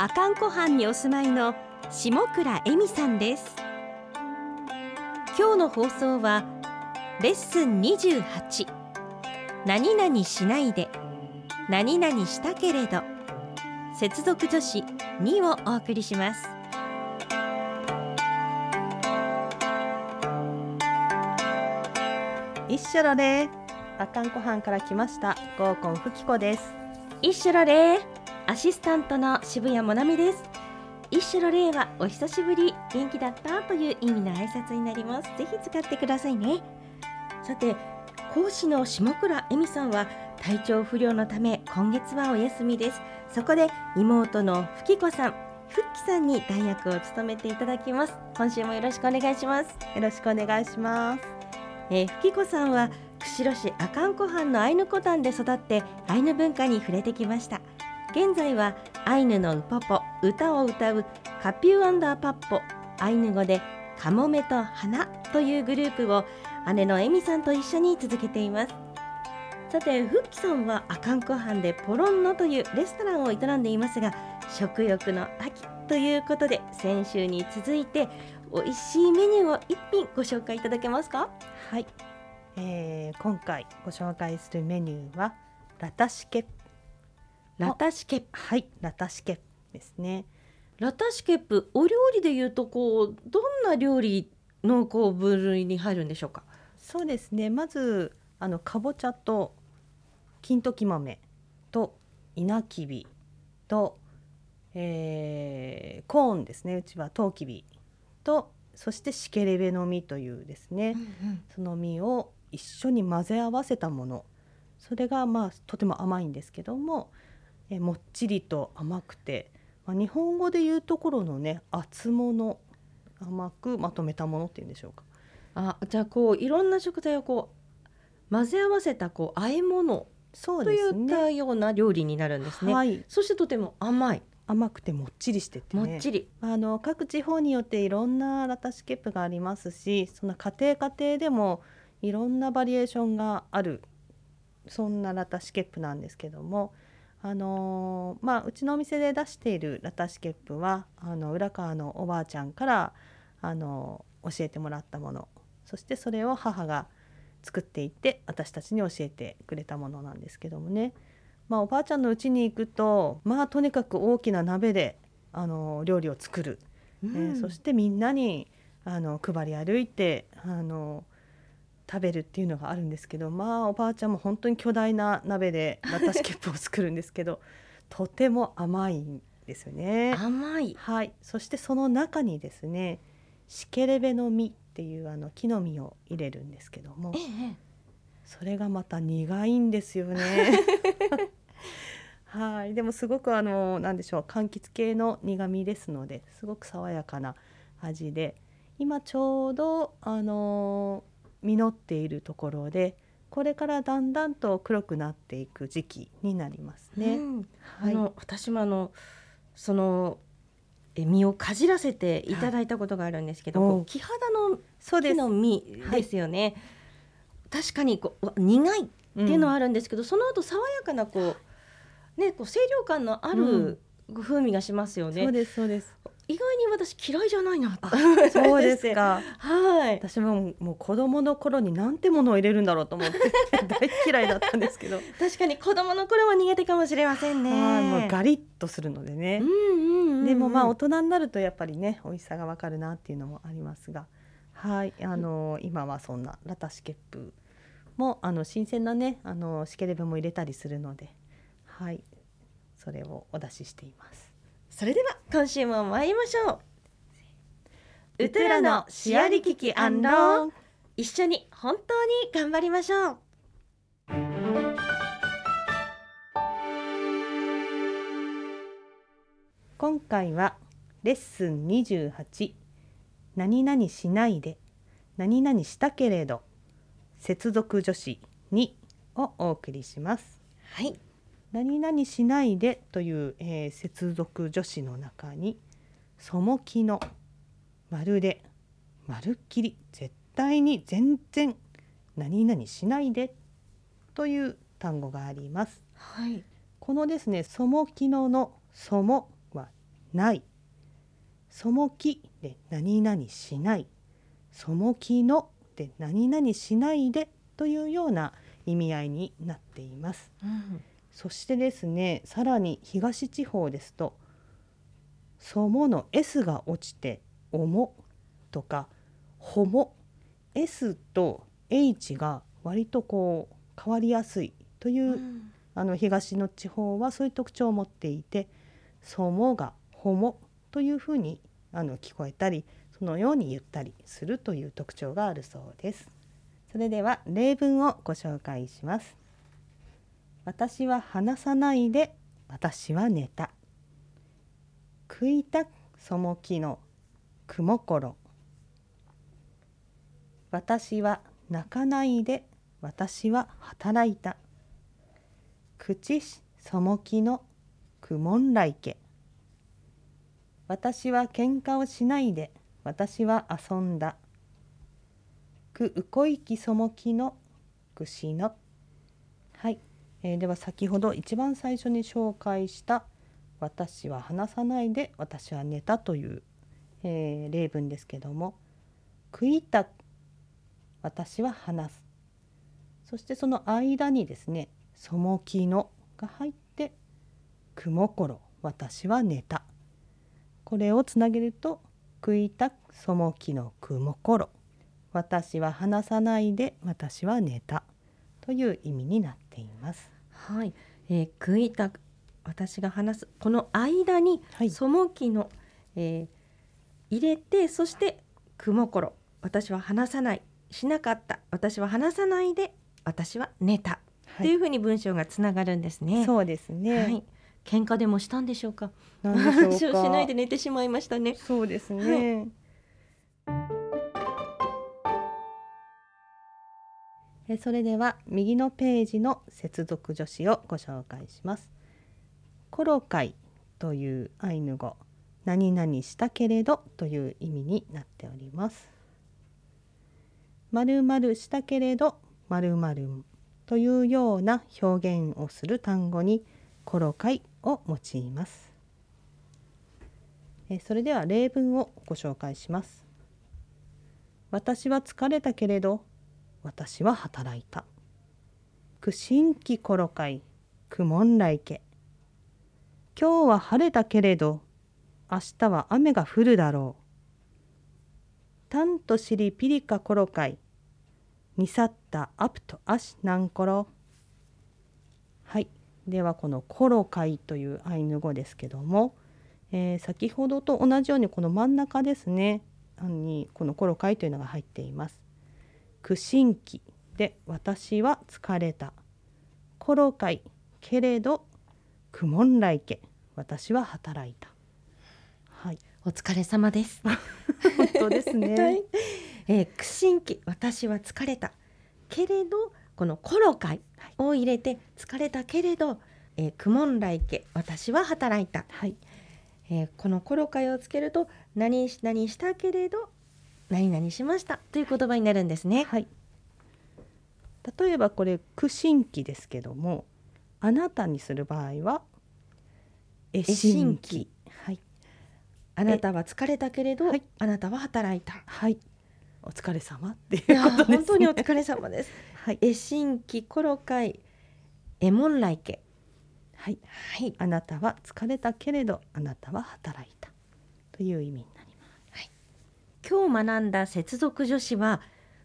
阿寒湖畔にお住まいの下倉恵美さんです。今日の放送はレッスン28何々しないで。何々したけれど。接続助詞2をお送りします。一緒ろれ阿寒湖畔から来ました。合コンふきこです。一緒の礼アシスタントの渋谷もなみです。一緒の礼はお久しぶり元気だったという意味の挨拶になります。ぜひ使ってくださいね。さて講師の下倉恵美さんは体調不良のため今月はお休みです。そこで妹のふきこさんふっきさんに代役を務めていただきます。今週もよろしくお願いします。よろしくお願いします。えー、ふきこさんは釧路市阿寒湖畔のアイヌコタンで育ってアイヌ文化に触れてきました現在はアイヌのウポポ歌を歌うカピューアンダーパッポアイヌ語でカモメと花というグループを姉のエミさんと一緒に続けています。さてフッキさんは阿寒湖畔でポロンノというレストランを営んでいますが食欲の秋ということで先週に続いて美味しいメニューを一品ご紹介いただけますか？はい、えー、今回ご紹介するメニューはラタシケラタシケップ。はいラタシケですね。ラタシケップお料理でいうとこうどんな料理のこう分類に入るんでしょうか？そうですね。まずあのかぼちゃと金時豆と稲きびと、えー、コーンですね。うちはトウキビとそしてシケレベの実というですね、その実を一緒に混ぜ合わせたもの。それがまあとても甘いんですけどもえもっちりと甘くて、まあ、日本語で言うところのね厚物甘くまとめたものっていうんでしょうか。あじゃあこういろんな食材をこう混ぜ合わせたこう和え物といそうですったね。ような料理になるんですね、はい、そしてとても甘い甘くてもっちりしててね。もっちり、あの各地方によっていろんなラタシケップがありますしその家庭家庭でもいろんなバリエーションがあるそんなラタシケップなんですけども、あのーまあ、うちのお店で出しているラタシケップはあの浦川のおばあちゃんから、あのー教えてもらったもの。そしてそれを母が作っていって私たちに教えてくれたものなんですけどもね、まあ、おばあちゃんの家に行くとまあとにかく大きな鍋であの料理を作る、えーそしてみんなにあの配り歩いてあの食べるっていうのがあるんですけどまあおばあちゃんも本当に巨大な鍋で ラタシケップを作るんですけどとても甘いんですよね。甘いはい、そしてその中にですねシケレベの実っていうあの木の実を入れるんですけどもええそれがまた苦いんですよね。はい、でもすごくあのなんでしょう柑橘系の苦味ですのですごく爽やかな味で今ちょうどあの実っているところでこれからだんだんと黒くなっていく時期になりますね。うん。はい。あの私もあのそのえ実をかじらせていただいたことがあるんですけど、はい。木肌の木の実です。よね、確かにこう苦いっていうのはあるんですけど、その後爽やかなこうねこう清涼感のある風味がしますよね、そうですそうです。意外に私嫌いじゃないなあそうですか。はい私ももう子供の頃になんてものを入れるんだろうと思って大嫌いだったんですけど、確かに子供の頃は苦手かもしれませんねはいもうガリッとするのでねうん。うんうんうんでもまあ大人になるとやっぱりね美味しさがわかるなっていうのもありますが、はいあの今はそんなラタシケップもあの新鮮なねあのシケレベも入れたりするので、はいそれをお出ししています。それでは今週も参りましょう。ウトゥラのシアリキキアンロン一緒に本当に頑張りましょう。今回はレッスン28何々しないで。何々したけれど。接続助詞2をお送りします。はい何々しないでという、えー接続助詞の中にそもきのまるでまるっきり絶対に全然何々しないでという単語があります。はい。このですねそもきののそもはない。そもきで何々しない。そもきので何々しないでというような意味合いになっています。うんそしてですねさらに東地方ですと「そも」の S が落ちて「おも」とか「ほも」S と H が割とこう変わりやすいという、うんあの東の地方はそういう特徴を持っていて「そも」が「ほも」というふうにあの聞こえたりそのように言ったりするという特徴があるそうです。それでは例文をご紹介します。私は話さないで私は寝た。食いたそもきのくもころ。私は泣かないで私は働いた。口しそもきのくもんらいけ。私は喧嘩をしないで私は遊んだ。くうこいきそもきのくしの。はい、えーでは先ほど一番最初に紹介した「私は話さないで私は寝た」という、えー例文ですけども「食いた私は話す」そしてその間にですね「そもきの」が入って「くもころ私は寝た」これをつなげると「食いたそもきのくもころ私は話さないで私は寝た」という意味になっています。はい、えー、食いた私が話すこの間に、はいそもきの、えー入れてそしてくもころ私は話さないしなかった私は話さないで私は寝た、はいっていうふうに文章がつながるんですね。そうですね。はい、喧嘩でもしたんでしょうか？なんでしょう。しないで寝てしまいましたね。そうですね。えそれでは右のページの接続助詞をご紹介します。コロカイというアイヌ語、何々したけれどという意味になっております。まるまるしたけれどまるまるというような表現をする単語にコロカイを用います。えそれでは例文をご紹介します。私は疲れたけれど、私は働いた。くしんきころかい、くもんらいけ。今日は晴れたけれど、明日は雨が降るだろう。たんとしりピリカころかい、にさったアプとアシなんころ。はい。ではこのコロカイというアイヌ語ですけども、えー先ほどと同じようにこの真ん中ですねにこの「コロカイ」というのが入っています。苦心期で私は疲れた。コロカイけれど苦悶来家私は働いた。はい、お疲れ様です。本当ですね。はい、えー、苦心期私は疲れたけれどこのコロカイを入れて疲れたけれど、えー、苦悶来家私は働いた、はい、えーこのコロカイをつけると何々したけれど何々しましたという言葉になるんですね。はい。例えばこれ苦心期ですけども、あなたにする場合はえ心期。はい。あなたは疲れたけれど、はいあなたは働いた。はい。お疲れ様っていうことですね。本当にお疲れ様です。はい。え新規コロカイエモンライケ。はい。はい。あなたは疲れたけれどあなたは働いたという意味になります。今日学んだ接続助詞は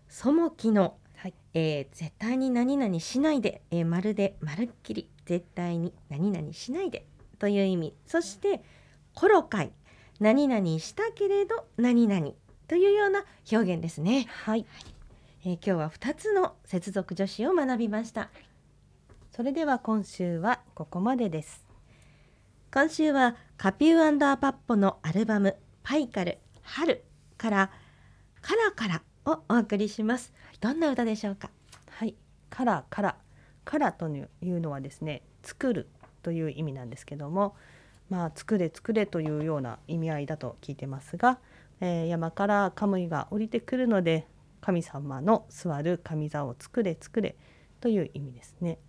そもきの、はい。えー絶対に何々しないで、えーまるでまるっきり絶対に何々しないでという意味そしてコロカイ何々したけれど何々というような表現ですね、はい。えー今日は2つの接続助詞を学びましたそれでは今週はここまでです。今週はカピューアパッポのアルバムパイカル春からカラカラをお送りします。どんな歌でしょうか？はい、カラカラカラというのはですね作るという意味なんですけどもまあ作れ作れというような意味合いだと聞いてますが、えー山からカムイが降りてくるので神様の座る神座を作れ作れという意味ですね。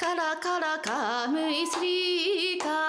カラカラカムイスリーカ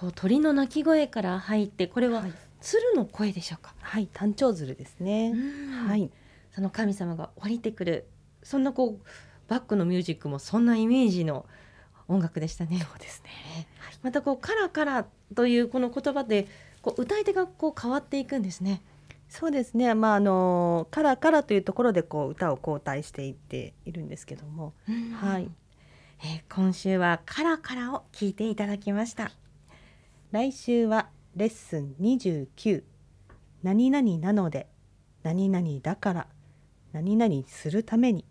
こう鳥の鳴き声から入ってこれははい。鶴の声でしょうか、はい単調鶴ですね。ははい。いその神様が降りてくるそんなこうバックのミュージックもそんなイメージの音楽でしたね。そうですね。またこうカラカラというこの言葉でこう歌い手がこう変わっていくんですね。そうですね。まああのカラカラというところでこう歌を交代していっているんですけども。はい。えー今週はカラカラを聞いていただきました。来週はレッスン29何々なので何々だから何々するために。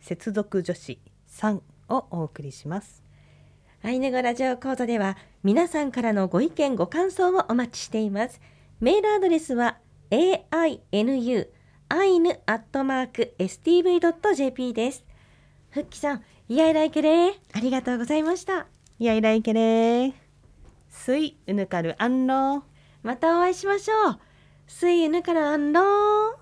接続助詞3をお送りします。アイヌ語ラジオ講座では皆さんからのご意見ご感想をお待ちしています。メールアドレスは ainu アイヌアットマーク stv.jp です。ふっきさんイヤイライケレー。ありがとうございました。いやいらいけれーすいうぬかるあんろまたお会いしましょう。すいうぬかるあんろ